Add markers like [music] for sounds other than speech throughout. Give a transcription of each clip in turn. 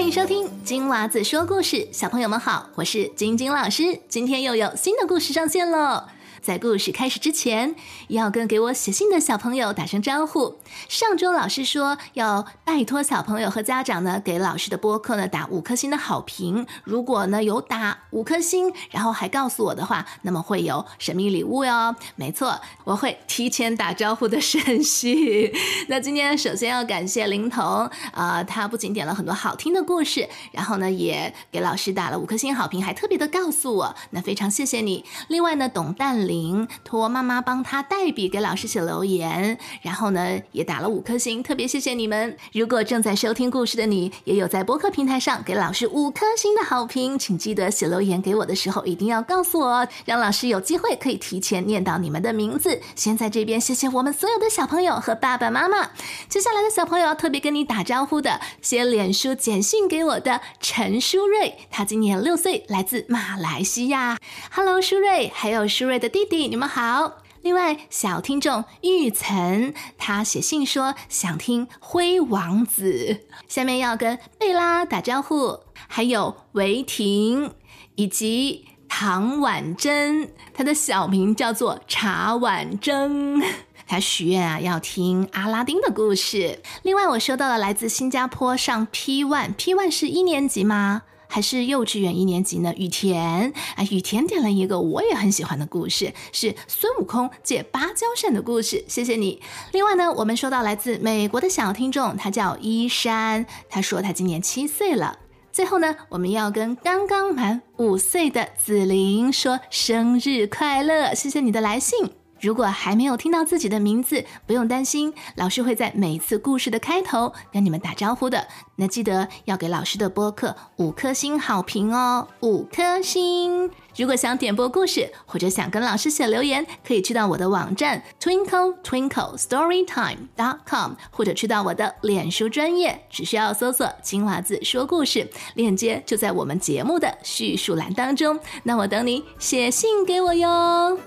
欢迎收听金娃子说故事，小朋友们好，我是晶晶老师，今天又有新的故事上线了。在故事开始之前，要跟给我写信的小朋友打声招呼。上周老师说要拜托小朋友和家长呢，给老师的播客呢打五颗星的好评。如果呢有打五颗星，然后还告诉我的话，那么会有神秘礼物哟。没错，我会提前打招呼的顺序。那今天首先要感谢林彤，呃，他不仅点了很多好听的故事，然后呢也给老师打了五颗星好评，还特别的告诉我，那非常谢谢你。另外呢，董淡。林托妈妈帮他代笔给老师写留言，然后呢也打了五颗星，特别谢谢你们。如果正在收听故事的你，也有在播客平台上给老师五颗星的好评，请记得写留言给我的时候一定要告诉我，让老师有机会可以提前念到你们的名字。先在这边谢谢我们所有的小朋友和爸爸妈妈。接下来的小朋友特别跟你打招呼的，写脸书简讯给我的陈舒瑞，他今年六岁，来自马来西亚。Hello，淑瑞，还有舒瑞的弟。弟弟，你们好。另外，小听众玉岑，他写信说想听《灰王子》。下面要跟贝拉打招呼，还有维婷以及唐婉珍，他的小名叫做茶婉珍。他许愿啊，要听阿拉丁的故事。另外，我收到了来自新加坡上 P One，P One 是一年级吗？还是幼稚园一年级呢？雨田啊，雨田点了一个我也很喜欢的故事，是孙悟空借芭蕉扇的故事。谢谢你。另外呢，我们收到来自美国的小听众，他叫依山，他说他今年七岁了。最后呢，我们要跟刚刚满五岁的紫菱说生日快乐，谢谢你的来信。如果还没有听到自己的名字，不用担心，老师会在每次故事的开头跟你们打招呼的。那记得要给老师的播客五颗星好评哦，五颗星。如果想点播故事，或者想跟老师写留言，可以去到我的网站 twinkle twinkle storytime dot com，或者去到我的脸书专业，只需要搜索“金娃子说故事”，链接就在我们节目的叙述栏当中。那我等你写信给我哟。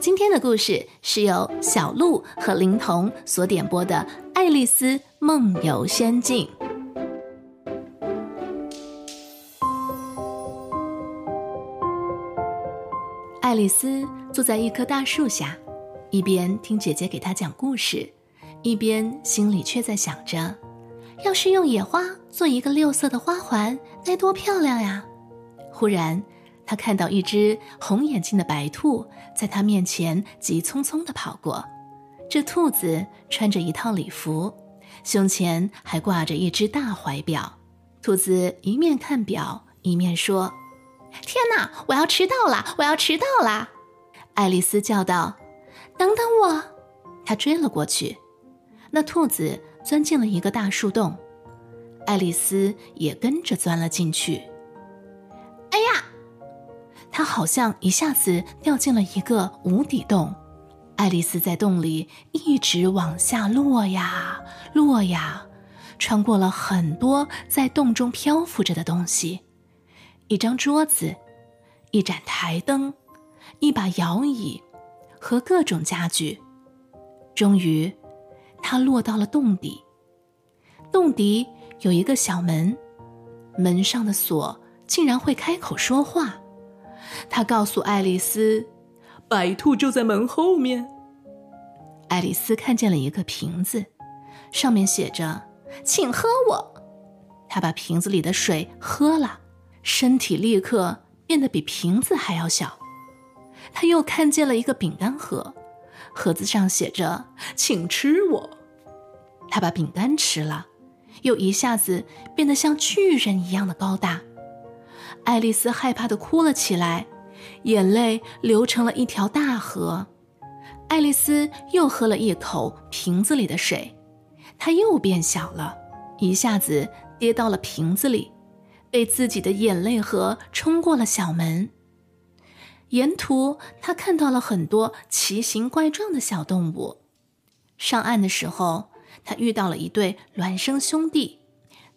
今天的故事是由小鹿和灵童所点播的《爱丽丝梦游仙境》。爱丽丝坐在一棵大树下，一边听姐姐给她讲故事，一边心里却在想着。要是用野花做一个六色的花环，该多漂亮呀！忽然，他看到一只红眼睛的白兔在他面前急匆匆地跑过。这兔子穿着一套礼服，胸前还挂着一只大怀表。兔子一面看表，一面说：“天哪，我要迟到了！我要迟到了！”爱丽丝叫道：“等等我！”她追了过去。那兔子。钻进了一个大树洞，爱丽丝也跟着钻了进去。哎呀，她好像一下子掉进了一个无底洞。爱丽丝在洞里一直往下落呀落呀，穿过了很多在洞中漂浮着的东西：一张桌子、一盏台灯、一把摇椅和各种家具。终于。他落到了洞底，洞底有一个小门，门上的锁竟然会开口说话。他告诉爱丽丝：“白兔就在门后面。”爱丽丝看见了一个瓶子，上面写着：“请喝我。”她把瓶子里的水喝了，身体立刻变得比瓶子还要小。她又看见了一个饼干盒。盒子上写着“请吃我”，他把饼干吃了，又一下子变得像巨人一样的高大。爱丽丝害怕的哭了起来，眼泪流成了一条大河。爱丽丝又喝了一口瓶子里的水，她又变小了，一下子跌到了瓶子里，被自己的眼泪河冲过了小门。沿途，他看到了很多奇形怪状的小动物。上岸的时候，他遇到了一对孪生兄弟，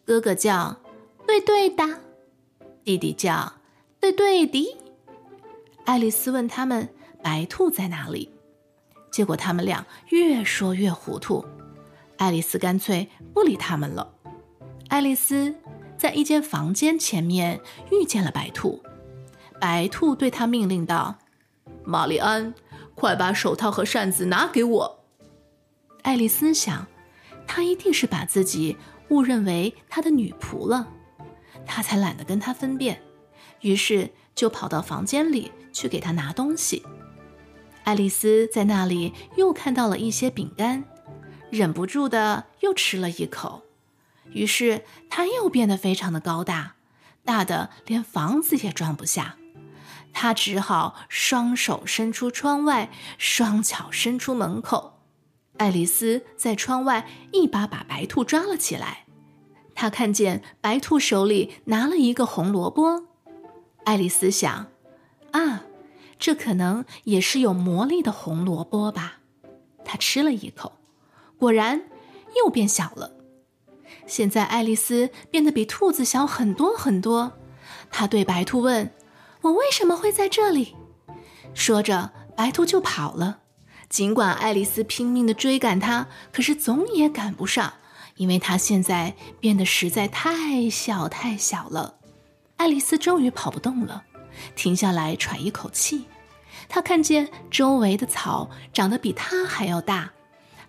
哥哥叫“对对的”，弟弟叫“对对的”。爱丽丝问他们白兔在哪里，结果他们俩越说越糊涂。爱丽丝干脆不理他们了。爱丽丝在一间房间前面遇见了白兔，白兔对她命令道：“玛丽安，快把手套和扇子拿给我。”爱丽丝想，他一定是把自己误认为他的女仆了，他才懒得跟他分辨，于是就跑到房间里去给他拿东西。爱丽丝在那里又看到了一些饼干。忍不住的又吃了一口，于是他又变得非常的高大，大的连房子也装不下。他只好双手伸出窗外，双脚伸出门口。爱丽丝在窗外一把把白兔抓了起来。她看见白兔手里拿了一个红萝卜，爱丽丝想：啊，这可能也是有魔力的红萝卜吧。她吃了一口。果然，又变小了。现在爱丽丝变得比兔子小很多很多。她对白兔问：“我为什么会在这里？”说着，白兔就跑了。尽管爱丽丝拼命地追赶它，可是总也赶不上，因为它现在变得实在太小太小了。爱丽丝终于跑不动了，停下来喘一口气。她看见周围的草长得比她还要大。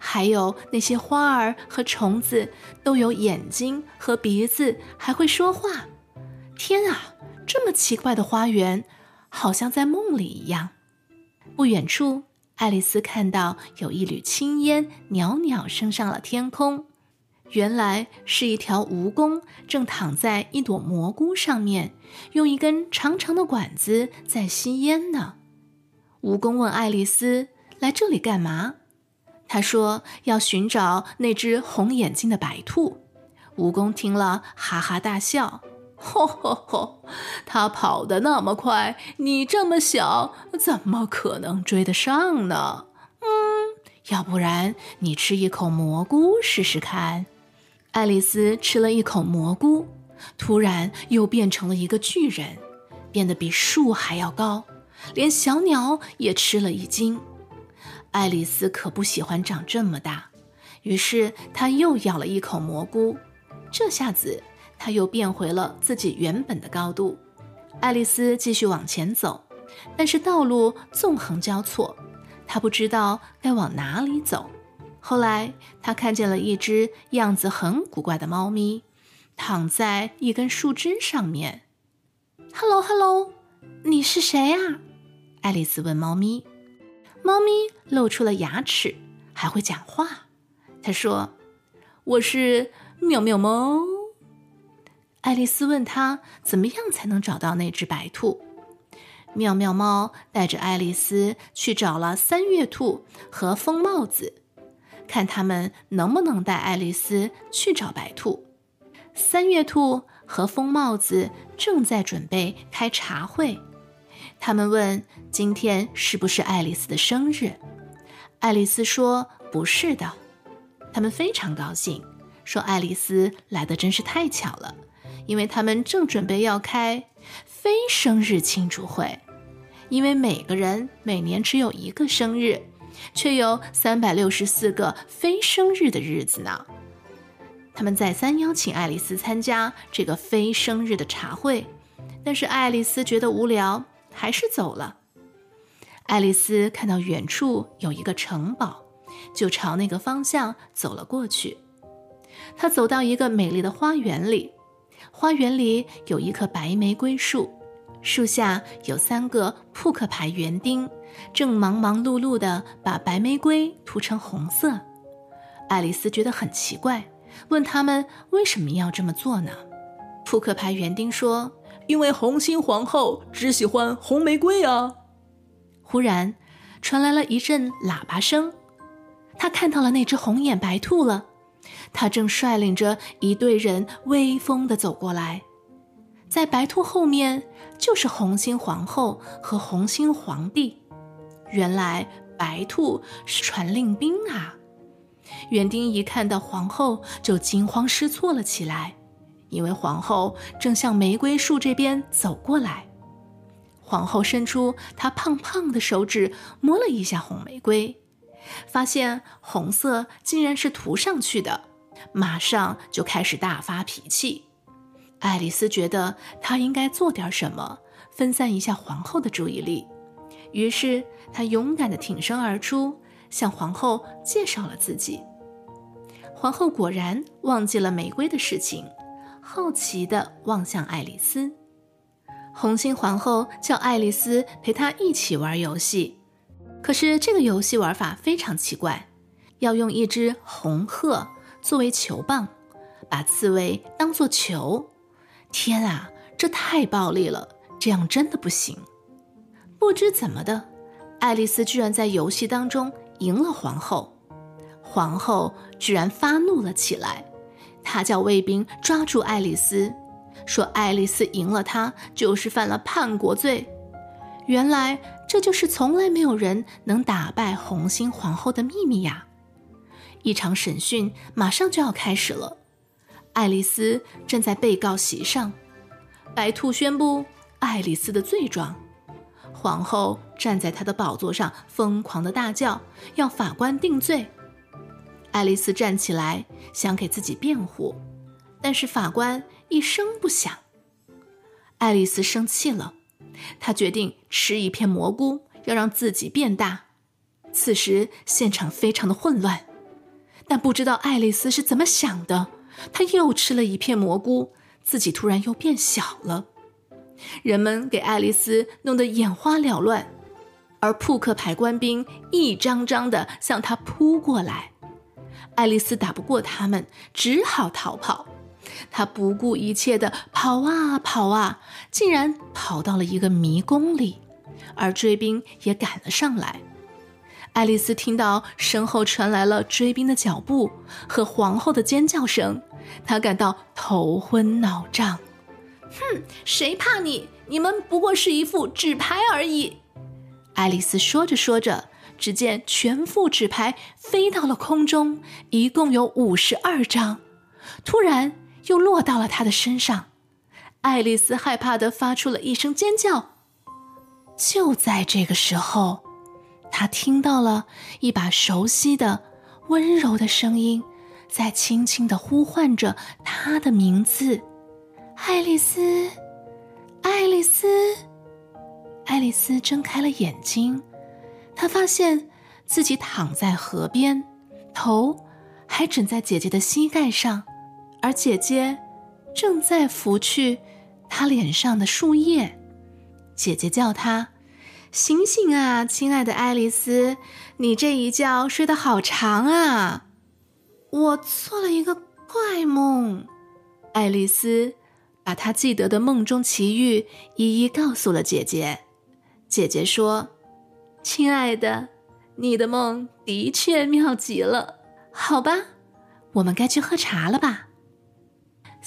还有那些花儿和虫子都有眼睛和鼻子，还会说话。天啊，这么奇怪的花园，好像在梦里一样。不远处，爱丽丝看到有一缕青烟袅袅升上了天空，原来是一条蜈蚣正躺在一朵蘑菇上面，用一根长长的管子在吸烟呢。蜈蚣问爱丽丝：“来这里干嘛？”她说要寻找那只红眼睛的白兔。蜈蚣听了，哈哈大笑：“吼 [laughs] 吼吼！它跑得那么快，你这么小，怎么可能追得上呢？”嗯，要不然你吃一口蘑菇试试看。爱丽丝吃了一口蘑菇，突然又变成了一个巨人，变得比树还要高，连小鸟也吃了一惊。爱丽丝可不喜欢长这么大，于是她又咬了一口蘑菇。这下子，她又变回了自己原本的高度。爱丽丝继续往前走，但是道路纵横交错，她不知道该往哪里走。后来，她看见了一只样子很古怪的猫咪，躺在一根树枝上面。“Hello，Hello，你是谁呀？”爱丽丝问猫咪。猫咪露出了牙齿，还会讲话。他说：“我是喵喵猫。”爱丽丝问他怎么样才能找到那只白兔。妙妙猫带着爱丽丝去找了三月兔和疯帽子，看他们能不能带爱丽丝去找白兔。三月兔和疯帽子正在准备开茶会。他们问：“今天是不是爱丽丝的生日？”爱丽丝说：“不是的。”他们非常高兴，说：“爱丽丝来的真是太巧了，因为他们正准备要开非生日庆祝会，因为每个人每年只有一个生日，却有三百六十四个非生日的日子呢。”他们再三邀请爱丽丝参加这个非生日的茶会，但是爱丽丝觉得无聊。还是走了。爱丽丝看到远处有一个城堡，就朝那个方向走了过去。她走到一个美丽的花园里，花园里有一棵白玫瑰树，树下有三个扑克牌园丁，正忙忙碌碌地把白玫瑰涂成红色。爱丽丝觉得很奇怪，问他们为什么要这么做呢？扑克牌园丁说。因为红心皇后只喜欢红玫瑰啊！忽然传来了一阵喇叭声，他看到了那只红眼白兔了。他正率领着一队人威风地走过来，在白兔后面就是红心皇后和红心皇帝。原来白兔是传令兵啊！园丁一看到皇后，就惊慌失措了起来。因为皇后正向玫瑰树这边走过来，皇后伸出她胖胖的手指，摸了一下红玫瑰，发现红色竟然是涂上去的，马上就开始大发脾气。爱丽丝觉得她应该做点什么，分散一下皇后的注意力，于是她勇敢地挺身而出，向皇后介绍了自己。皇后果然忘记了玫瑰的事情，好奇地望向爱丽丝。红心皇后叫爱丽丝陪她一起玩游戏，可是这个游戏玩法非常奇怪，要用一只红鹤作为球棒，把刺猬当作球。天啊，这太暴力了！这样真的不行。不知怎么的，爱丽丝居然在游戏当中赢了皇后。皇后居然发怒了起来，她叫卫兵抓住爱丽丝，说爱丽丝赢了她就是犯了叛国罪。原来这就是从来没有人能打败红心皇后的秘密呀！一场审讯马上就要开始了，爱丽丝站在被告席上，白兔宣布爱丽丝的罪状，皇后站在她的宝座上疯狂的大叫，要法官定罪。爱丽丝站起来想给自己辩护，但是法官一声不响。爱丽丝生气了，他决定吃一片蘑菇，要让自己变大。此时现场非常的混乱，但不知道爱丽丝是怎么想的，她又吃了一片蘑菇，自己突然又变小了。人们给爱丽丝弄得眼花缭乱，而扑克牌官兵一张张的向她扑过来。爱丽丝打不过他们，只好逃跑。她不顾一切地跑啊跑啊，竟然跑到了一个迷宫里，而追兵也赶了上来。爱丽丝听到身后传来了追兵的脚步和皇后的尖叫声，她感到头昏脑胀。哼，谁怕你？你们不过是一副纸牌而已。爱丽丝说着说着。只见全副纸牌飞到了空中，一共有五十二张，突然又落到了他的身上。爱丽丝害怕的发出了一声尖叫。就在这个时候，她听到了一把熟悉的、温柔的声音，在轻轻的呼唤着她的名字：“爱丽丝，爱丽丝。”爱丽丝睁开了眼睛。她发现自己躺在河边，头还枕在姐姐的膝盖上，而姐姐正在拂去他脸上的树叶。姐姐叫他：“醒醒啊，亲爱的爱丽丝，你这一觉睡得好长啊！”我做了一个怪梦。爱丽丝把她记得的梦中奇遇一一告诉了姐姐。姐姐说。亲爱的，你的梦的确妙极了。好吧，我们该去喝茶了吧。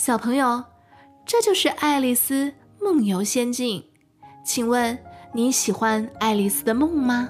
小朋友，这就是《爱丽丝梦游仙境》。请问你喜欢爱丽丝的梦吗？